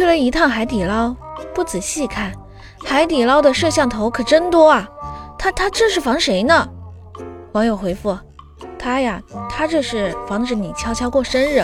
去了一趟海底捞不仔细看海底捞的摄像头可真多啊。他他这是防谁呢？网友回复他呀他这是防止你悄悄过生日。